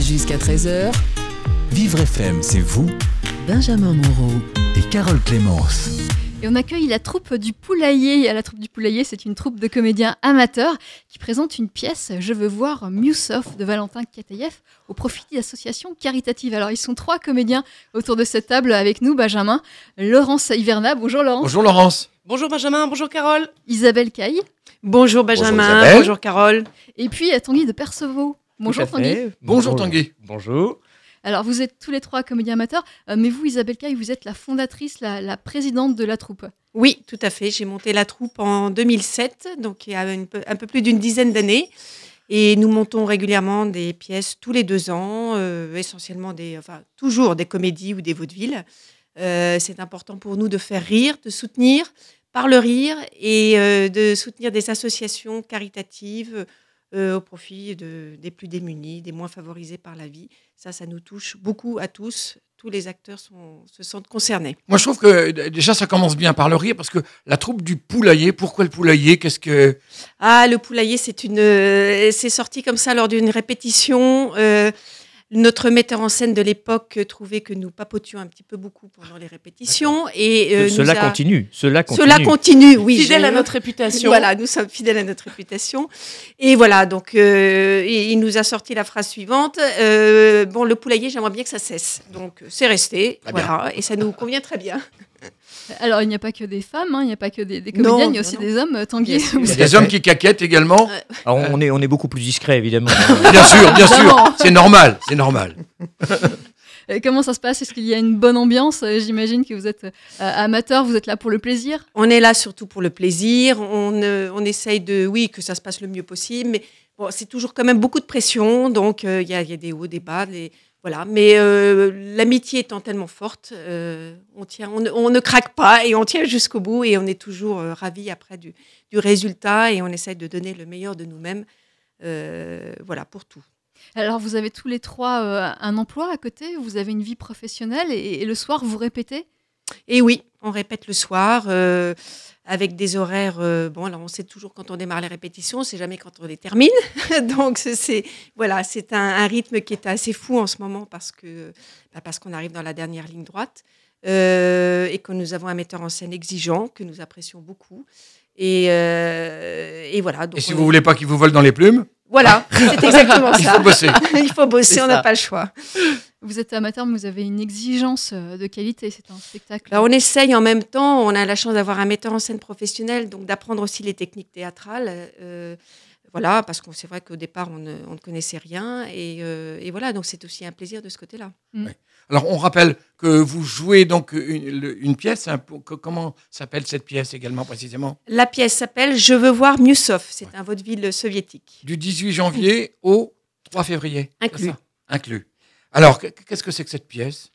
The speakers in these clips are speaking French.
Jusqu'à 13h, Vivre FM, c'est vous Benjamin Moreau. et Carole Clémence. Et on accueille la troupe du Poulailler. Et La troupe du Poulailler, c'est une troupe de comédiens amateurs qui présente une pièce Je veux voir Musoff de Valentin Katayev au profit d'associations caritatives. Alors, ils sont trois comédiens autour de cette table avec nous Benjamin, Laurence Hiverna. Bonjour Laurence. Bonjour Laurence. Bonjour Benjamin, bonjour Carole. Isabelle Caille. Bonjour Benjamin, bonjour, Carole. Et puis Tanguy de Percevaux. Bonjour Tanguy. Bonjour Tanguy. Bonjour. Alors, vous êtes tous les trois comédiens amateurs, euh, mais vous, Isabelle Caille, vous êtes la fondatrice, la, la présidente de la troupe. Oui, tout à fait. J'ai monté la troupe en 2007, donc il y a une un peu plus d'une dizaine d'années. Et nous montons régulièrement des pièces tous les deux ans, euh, essentiellement des, enfin, toujours des comédies ou des vaudevilles. Euh, c'est important pour nous de faire rire, de soutenir par le rire et euh, de soutenir des associations caritatives euh, au profit de- des plus démunis, des moins favorisés par la vie. Ça, ça nous touche beaucoup à tous. Tous les acteurs sont- se sentent concernés. Moi je trouve que déjà ça commence bien par le rire parce que la troupe du poulailler, pourquoi le poulailler? Qu'est-ce que Ah, le poulailler, c'est une, euh, c'est sorti comme ça lors d'une répétition. Euh, notre metteur en scène de l'époque trouvait que nous papotions un petit peu beaucoup pendant les répétitions et euh, nous Cela a- continue. Cela continue. Cela continue, oui. Fidèle à notre réputation. Voilà, nous sommes fidèles à notre réputation. Et voilà, donc euh, il nous a sorti la phrase suivante euh, Bon, le poulailler, j'aimerais bien que ça cesse. Donc c'est resté, Très bien. voilà, et ça nous convient très bien. Alors, il n'y a pas que des femmes, hein, il n'y a pas que des, des Non, comédiennes, il y a aussi non. des hommes. euh, Tanguy, Il y a des hommes qui caquettent également. Alors, on, est, on est beaucoup plus discret, évidemment. Bien sûr, bien sûr. C'est normal, c'est normal. Comment ça se passe? Est-ce qu'il y a une bonne ambiance? Euh, J'imagine que vous êtes euh, amateur, vous êtes là pour le plaisir. On est là surtout pour le plaisir. On, euh, on essaye de, oui, que ça se passe le mieux possible. Mais bon, c'est toujours quand même beaucoup de pression. Donc, euh, il y, a, il y a des hauts, des bas. des- voilà. Mais euh, l'amitié étant tellement forte, euh, on, tient, on, ne- on ne craque pas et on tient jusqu'au bout. Et on est toujours euh, ravis après du, du résultat. Et on essaye de donner le meilleur de nous-mêmes. voilà, pour tout. Alors, vous avez tous les trois un emploi à côté, vous avez une vie professionnelle et, et le soir, vous répétez? Et oui, on répète le soir euh, avec des horaires. euh, bon, alors on sait toujours quand on démarre les répétitions, on sait jamais quand on les termine. Donc c'est- voilà, c'est un, un rythme qui est assez fou en ce moment parce que bah, parce qu'on arrive dans la dernière ligne droite euh, et que nous avons un metteur en scène exigeant que nous apprécions beaucoup. Et, euh, et voilà. Donc Et si vous est- voulez pas qu'il vous vole dans les plumes, Voilà, c'est exactement il ça. faut bosser. Il faut bosser, on n'a pas le choix. Vous êtes amateur, mais vous avez une exigence euh, de qualité, c'est un spectacle. Bah, on essaye en même temps, on a la chance d'avoir un metteur en scène professionnel, donc d'apprendre aussi les techniques théâtrales. euh, voilà, parce qu'on c'est vrai qu'au départ, on ne, on ne connaissait rien. Et, euh, et voilà, donc c'est aussi un plaisir de ce côté-là. Alors on rappelle que vous jouez donc une, pièce. que- comment s'appelle cette pièce également précisément? La pièce s'appelle Je veux voir Musoff. C'est un vaudeville soviétique. Du 18 janvier au 3 février. Inclus. Inclus. Alors qu- qu'est-ce que c'est que cette pièce?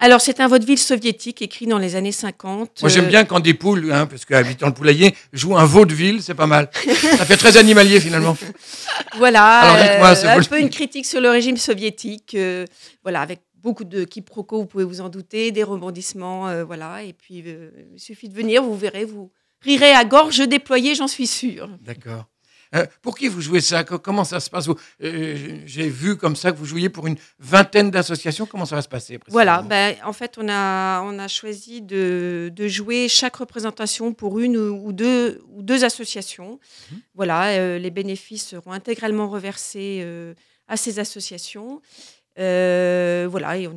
Alors, c'est un vaudeville soviétique écrit dans les années 50. Moi, j'aime euh, bien quand des poules, hein, parce qu'habitant le poulailler, jouent un vaudeville, c'est pas mal. Ça fait très animalier finalement. Voilà, Alors, dites-moi, euh, un peu une critique sur le régime soviétique. euh, voilà, avec beaucoup de quiproquos, vous pouvez vous en douter, des rebondissements. euh, voilà, et puis, il suffit de venir, vous verrez, vous rirez à gorge déployée, j'en suis sûre. D'accord. Euh, pour qui vous jouez ça? Co- Comment ça se passe? Euh, J'ai vu comme ça que vous jouiez pour une vingtaine d'associations. Comment ça va se passer Voilà, ben, en fait, on a, on a choisi de, de jouer chaque représentation pour une ou deux, ou deux associations. Mhm. Voilà, euh, les bénéfices seront intégralement reversés euh, à ces associations. Euh, voilà, et on,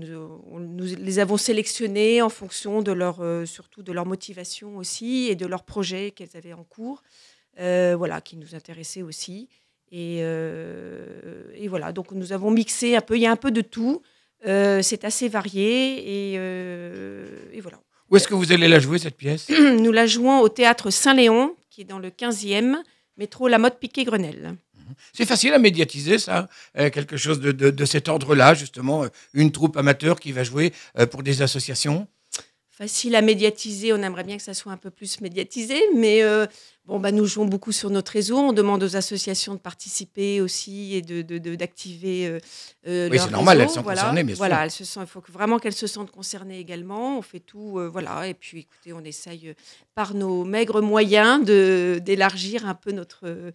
on- nous les avons sélectionnés en fonction de leur, euh, surtout de leur motivation aussi et de leurs projets qu'elles avaient en cours, voilà, qui nous intéressaient aussi. Et, euh, et voilà, donc nous avons mixé un peu, il y a un peu de tout. Euh, c'est assez varié et, euh, et voilà. Où est-ce que vous allez la jouer, cette pièce? Nous la jouons au théâtre Saint-Léon, qui est dans le 15e, métro La Motte Piquet-Grenelle. C'est facile à médiatiser, ça euh, Quelque chose de, de- de cet ordre-là, justement, euh, une troupe amateur qui va jouer euh, pour des associations? Facile à médiatiser, on aimerait bien que ça soit un peu plus médiatisé, mais euh, bon, bah, nous jouons beaucoup sur notre réseau, on demande aux associations de participer aussi et d'activer de, d'activer euh, euh, Oui, leur c'est normal, elles sont voilà. concernées. Voilà, elles se il faut que, vraiment qu'elles se sentent concernées également, on fait tout, euh, voilà, et puis écoutez, on essaye par nos maigres moyens d'élargir un peu notre...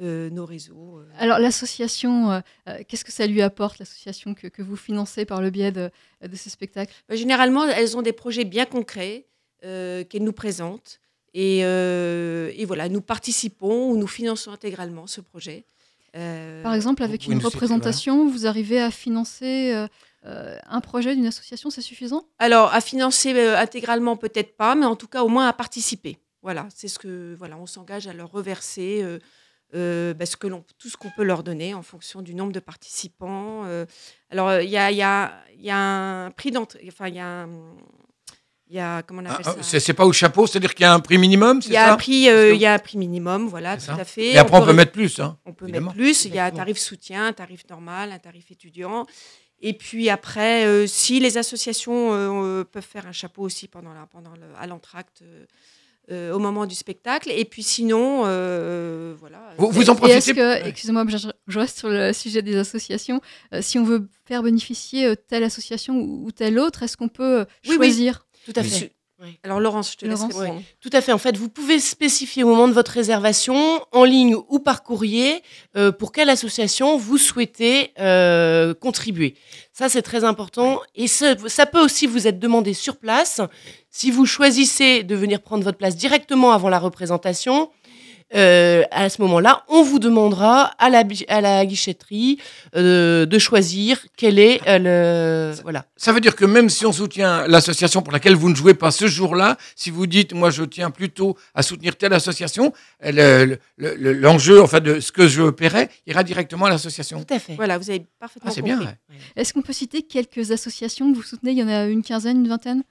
euh, nos réseaux. euh. Alors l'association, euh, qu'est-ce que ça lui apporte, l'association que, que vous financez par le biais de, de ce spectacle? Bah, généralement, elles ont des projets bien concrets euh, qu'elles nous présentent. Et, euh, et voilà, nous participons ou nous finançons intégralement ce projet. Euh, Par exemple, avec une représentation, vous arrivez à financer euh, un projet d'une association, c'est suffisant? Alors, à financer euh, intégralement, peut-être pas, mais en tout cas, au moins à participer. Voilà, c'est ce que voilà, on s'engage à leur reverser euh, euh, bah, ce que l'on- tout ce qu'on peut leur donner en fonction du nombre de participants. euh. alors, il y, a, il y, a, il y a un prix d'entrée, enfin, il y a, un- il y a comment on Ah, appelle ah, ça? C'est pas au chapeau, c'est-à-dire qu'il y a un prix minimum, c'est Il y a ça? un prix, euh, il y a un prix minimum, voilà, tout ça. à fait. Et après, on peut mettre plus. Hein. on peut évidemment. mettre plus. Il y a un tarif soutien, un tarif normal, un tarif étudiant. Et puis après, euh, si les associations euh, peuvent faire un chapeau aussi pendant la, pendant le, à l'entracte euh, au moment du spectacle. Et puis sinon, euh, voilà. Vous, vous en Et est-ce profitez que, excusez-moi, je, je reste sur le sujet des associations, euh, si on veut faire bénéficier telle association ou, ou telle autre, est-ce qu'on peut Oui, oui. choisir? Tout à Oui. fait. Oui. Alors Laurence, je te laisse répondre. Tout à fait. En fait, vous pouvez spécifier au moment de votre réservation, en ligne ou par courrier, euh, pour quelle association vous souhaitez euh, contribuer. Ça, c'est très important. Et ça, ça peut aussi vous être demandé sur place. Si vous choisissez de venir prendre votre place directement avant la représentation, euh, à ce moment-là, on vous demandera à la, à la guichetterie euh, de choisir quel est euh, le... Voilà. Ça veut dire que même si on soutient l'association pour laquelle vous ne jouez pas ce jour-là, si vous dites, moi je tiens plutôt à soutenir telle association, le- le- le- l'enjeu, enfin de ce que je paierai, ira directement à l'association. Tout à fait. Voilà, vous avez parfaitement Ah, c'est compris. bien. ouais. Est-ce qu'on peut citer quelques associations que vous soutenez? Il y en a une quinzaine, une vingtaine?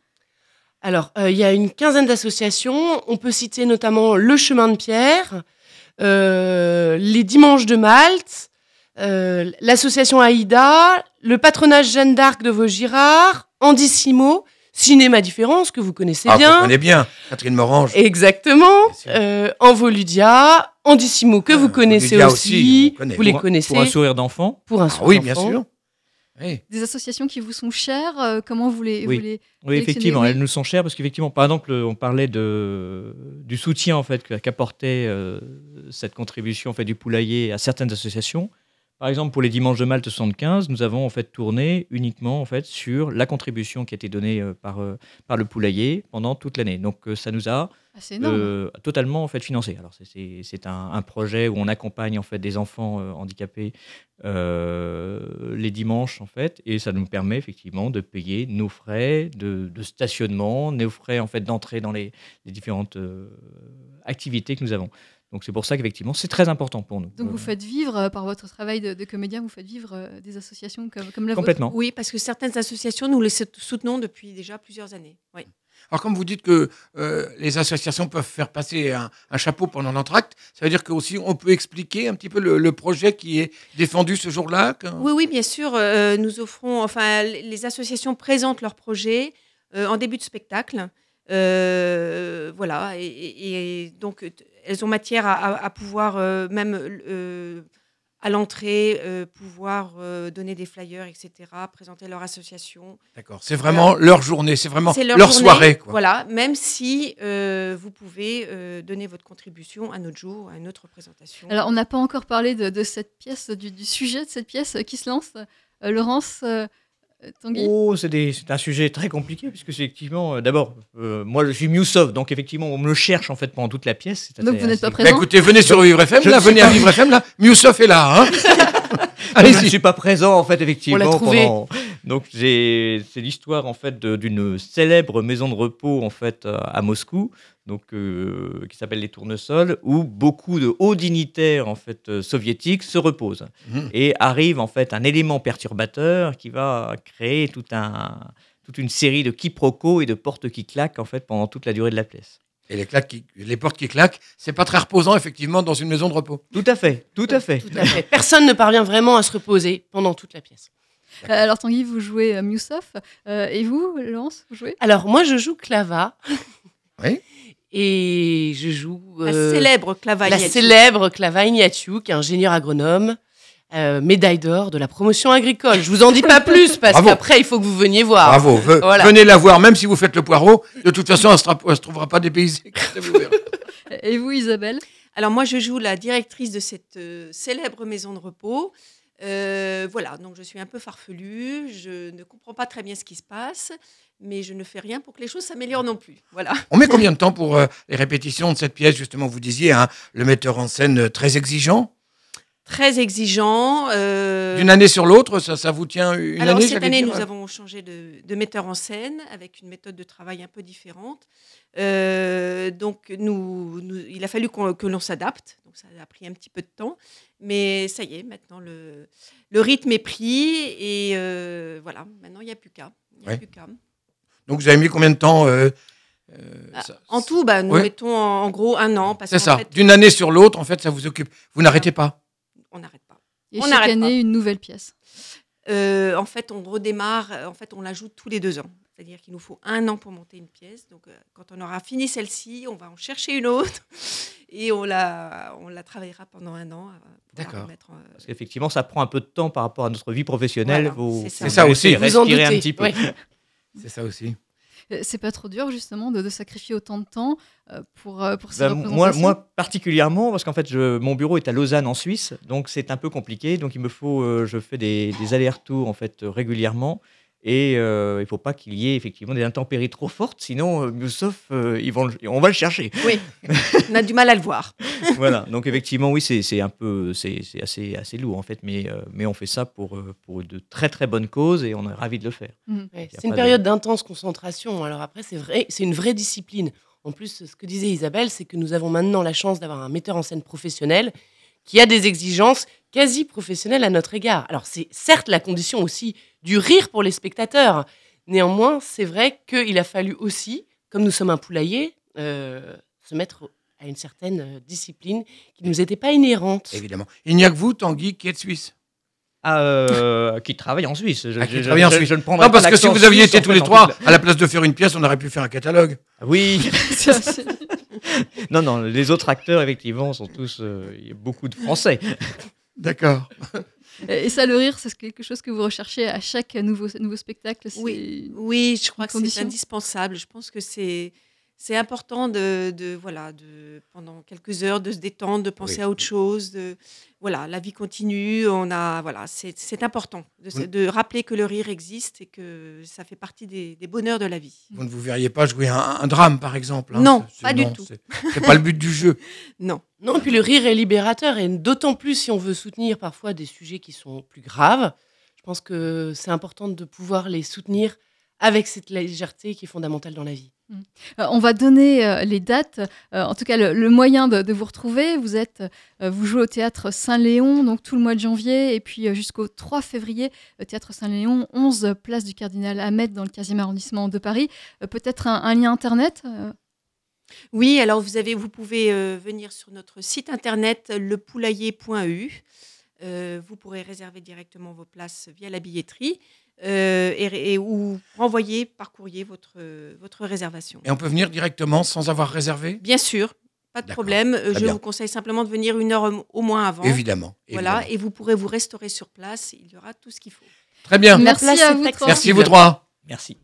Alors, euh, il y a une quinzaine d'associations. On peut citer notamment Le Chemin de Pierre, euh, les Dimanches de Malte, euh, l'association Aïda, le patronage Jeanne d'Arc de Vaugirard, Andissimo, Cinéma Différence, que vous connaissez Ah, bien. vous connaissez bien, Catherine Morange. Exactement. Euh, Envoludia, Andissimo, que Ah, vous connaissez aussi. aussi, on connaît. Vous les connaissez. Pour un sourire d'enfant. Pour un Ah sourire oui, bien sûr. Oui. Des associations qui vous sont chères euh, Comment vous les, Oui. vous les- Oui, Sélectionner, effectivement, elles nous sont chères parce qu'effectivement, par exemple, on parlait de, du soutien en fait qu'a- qu'apportait euh, cette contribution en fait du poulailler à certaines associations. Par exemple, pour les dimanches de Malte 75, nous avons en fait tourné uniquement en fait sur la contribution qui a été donnée euh, par, par le poulailler pendant toute l'année. Donc ça nous a Ah, euh, totalement en fait financé. Alors c'est- un, un projet où on accompagne en fait des enfants euh, handicapés euh, les dimanches en fait, et ça nous permet effectivement de payer nos frais de, de stationnement, nos frais en fait d'entrée dans les, les différentes euh, activités que nous avons. Donc c'est pour ça qu'effectivement c'est très important pour nous. Donc Euh, vous faites vivre, euh, par votre travail de, de comédien, vous faites vivre euh, des associations comme, comme la vôtre complètement. Oui, parce que certaines associations, nous les soutenons depuis déjà plusieurs années. Oui. Alors, comme vous dites que euh, les associations peuvent faire passer un, chapeau pendant l'entracte, ça veut dire que aussi on peut expliquer un petit peu le, projet qui est défendu ce jour-là Oui, oui, bien sûr. euh, nous offrons, enfin, les associations présentent leurs projets euh, en début de spectacle. Voilà, et, donc elles ont matière à, pouvoir même à l'entrée euh, pouvoir euh, donner des flyers, etc., présenter leur association. D'accord. C'est vraiment leur journée, c'est vraiment leur, leur, journée, soirée. Quoi. Voilà, même si euh, vous pouvez euh, donner votre contribution un autre jour, à une autre représentation. Alors on n'a pas encore parlé de, de cette pièce, du, du sujet de cette pièce qui se lance. Euh, Laurence, Tanguy? Oh, c'est des- c'est un sujet très compliqué puisque c'est effectivement, euh, d'abord, euh, moi je suis Mewsoft, donc effectivement on me le cherche en fait pendant toute la pièce. C'est Donc vous n'êtes pas assez- Bah, présent écoutez, venez sur Vivre FM, Je là, venez à. Vivre FM, là. Mioussoff est là. Hein je ne suis pas présent en fait effectivement. On l'a trouvé. pendant- Donc c'est l'histoire en fait d'une célèbre maison de repos en fait euh, à Moscou, donc euh, qui s'appelle les Tournesols, où beaucoup de hauts dignitaires en fait euh, soviétiques se reposent Mhm. et arrive en fait un élément perturbateur qui va créer tout un toute une série de quiproquos et de portes qui claquent en fait pendant toute la durée de la pièce. Et les, claques qui- les portes qui claquent, c'est pas très reposant, effectivement, dans une maison de repos. Tout à fait, tout à fait. Tout à fait. Personne ne parvient vraiment à se reposer pendant toute la pièce. Euh, Alors Tanguy, vous jouez euh, Mewsoff. Euh, et vous, Laurence, vous jouez? Alors, moi, je joue Clava. Oui. Et je joue la euh, célèbre Clava la Ignatius. célèbre Clava Ignatiuk, qui est ingénieur agronome, euh, médaille d'or de la promotion agricole. Je vous en dis pas plus parce Bravo. qu'après, il faut que vous veniez voir. Bravo. Ve- Voilà. Venez la voir, même si vous faites le poireau. De toute façon, elle ne se, elle se trouvera pas dépaysée. Et vous, Isabelle? Alors moi, je joue la directrice de cette euh, célèbre maison de repos. Euh, voilà, donc je suis un peu farfelue, je ne comprends pas très bien ce qui se passe, mais je ne fais rien pour que les choses s'améliorent non plus. Voilà. On met combien de temps pour euh, les répétitions de cette pièce Justement, vous disiez, hein, le metteur en scène euh, très exigeant? Très exigeant. euh, D'une année sur l'autre, ça, ça vous tient une Alors année cette année, dire nous avons changé de, de metteur en scène avec une méthode de travail un peu différente. Euh, donc nous, nous- il a fallu que l'on s'adapte. Donc ça a pris un petit peu de temps, mais ça y est, maintenant le, le rythme est pris et euh, voilà. Maintenant il n'y a plus qu'à. Ouais. qu'à. Donc vous avez mis combien de temps euh, Ah, ça- En tout, bah, nous Ouais. mettons en, en gros un an C'est ça. D'une année sur l'autre, en fait, ça vous occupe. Vous n'arrêtez pas. On n'arrête pas. Et On chaque année, pas. une nouvelle pièce. Euh, en fait, on redémarre, euh, en fait, on l'ajoute tous les deux ans. C'est-à-dire qu'il nous faut un an pour monter une pièce. Donc, euh, quand on aura fini celle-ci, on va en chercher une autre et on la, on la travaillera pendant un an. D'accord. euh, Parce qu'effectivement, ça prend un peu de temps par rapport à notre vie professionnelle. Voilà, c'est ça. aussi. Vous en respirer un petit peu. C'est ça aussi. Euh, C'est pas trop dur, justement, de, de sacrifier autant de temps euh, pour, euh, pour ces Bah, moi, particulièrement, parce qu'en fait, je, mon bureau est à Lausanne en Suisse, donc c'est un peu compliqué. Donc il me faut, je fais des, des allers-retours en fait régulièrement, et euh, il ne faut pas qu'il y ait effectivement des intempéries trop fortes, sinon euh, sauf euh, ils vont, le- on va le chercher. Oui, on a du mal à le voir. voilà. Donc effectivement, oui, c'est c'est un peu, c'est c'est assez assez lourd en fait, mais euh, mais on fait ça pour pour de très très bonnes causes et on est ravi de le faire. Ouais, a c'est une période d'intense concentration. Alors après, c'est vrai, c'est une vraie discipline. En plus, ce que disait Isabelle, c'est que nous avons maintenant la chance d'avoir un metteur en scène professionnel qui a des exigences quasi professionnelles à notre égard. Alors c'est certes la condition aussi du rire pour les spectateurs. Néanmoins, c'est vrai qu'il a fallu aussi, comme nous sommes un poulailler, euh, se mettre à une certaine euh, discipline qui ne nous était pas inhérente. Évidemment. Il n'y a que vous, Tanguy, qui êtes suisse. Ah, euh, qui travaille en Suisse. Je, Ah, qui je- travaille en Suisse. je ne prendrai Non, parce pas que si vous aviez été tous les trois, à la place de faire une pièce, on aurait pu faire un catalogue. Oui. Non, non, les autres acteurs, effectivement, sont tous. euh, Il y a beaucoup de Français. D'accord. Et ça, le rire, c'est quelque chose que vous recherchez à chaque nouveau, nouveau spectacle Oui, oui, je crois que c'est indispensable. Je pense que c'est c'est important de, de voilà de pendant quelques heures de se détendre, de penser Oui. à autre chose. De voilà, la vie continue. On a voilà, c'est important de, Oui. de rappeler que le rire existe et que ça fait partie des, des bonheurs de la vie. Vous ne vous verriez pas jouer un, un drame, par exemple. hein. Non, pas du non, tout. c'est- C'est pas le but du jeu. Non. Non, et puis le rire est libérateur, et d'autant plus si on veut soutenir parfois des sujets qui sont plus graves. Je pense que c'est important de pouvoir les soutenir avec cette légèreté qui est fondamentale dans la vie. Euh, on va donner euh, les dates, euh, en tout cas le, le moyen de, de vous retrouver. Vous êtes, vous jouez au théâtre Saint-Léon, donc tout le mois de janvier, et puis jusqu'au 3 février, théâtre Saint-Léon, 11 place du Cardinal Ahmed dans le 15e arrondissement de Paris. Peut-être un, un lien internet Oui, alors vous avez, vous pouvez venir sur notre site internet lepoulailler.eu. Vous pourrez réserver directement vos places via la billetterie euh, et, et- ou renvoyer par courrier votre, votre réservation. Et on peut venir directement sans avoir réservé? Bien sûr, pas de problème. Très Je bien. vous conseille simplement de venir une heure au- moins avant. Évidemment. Voilà, évidemment. et vous pourrez vous restaurer sur place. Il y aura tout ce qu'il faut. Très bien. Merci à vous trois. Merci vous trois. Merci.